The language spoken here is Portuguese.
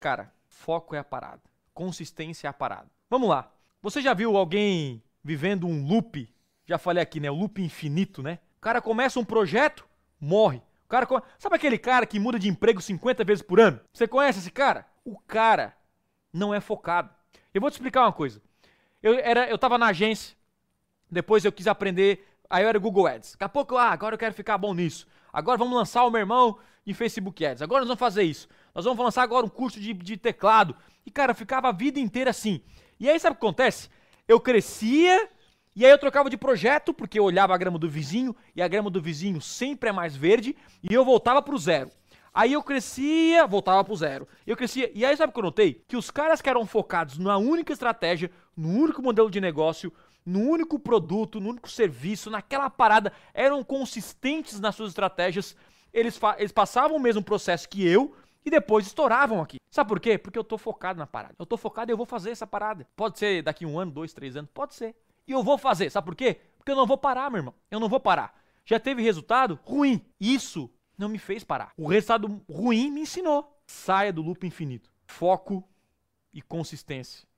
Cara, foco é a parada. Consistência é a parada. Vamos lá. Você já viu alguém vivendo um loop? Já falei aqui, né? O loop infinito, né? O cara começa um projeto, morre. O cara come... Sabe aquele cara que muda de emprego 50 vezes por ano? Você conhece esse cara? O cara não é focado. Eu vou te explicar uma coisa. Eu, era, eu tava na agência, depois eu quis aprender, aí eu era Google Ads. Daqui a pouco, ah, agora eu quero ficar bom nisso. Agora vamos lançar o meu irmão em Facebook Ads. Agora nós vamos fazer isso. Nós vamos lançar agora um curso de, de teclado. E, cara, ficava a vida inteira assim. E aí, sabe o que acontece? Eu crescia e aí eu trocava de projeto, porque eu olhava a grama do vizinho, e a grama do vizinho sempre é mais verde, e eu voltava pro zero. Aí eu crescia, voltava pro zero. Eu crescia. E aí sabe o que eu notei? Que os caras que eram focados na única estratégia, no único modelo de negócio, no único produto, no único serviço, naquela parada, eram consistentes nas suas estratégias. Eles, eles passavam o mesmo processo que eu e depois estouravam aqui. Sabe por quê? Porque eu tô focado na parada. Eu tô focado e eu vou fazer essa parada. Pode ser daqui um ano, dois, três anos, pode ser. E eu vou fazer. Sabe por quê? Porque eu não vou parar, meu irmão. Eu não vou parar. Já teve resultado ruim. Isso não me fez parar. O resultado ruim me ensinou. Saia do loop infinito. Foco e consistência.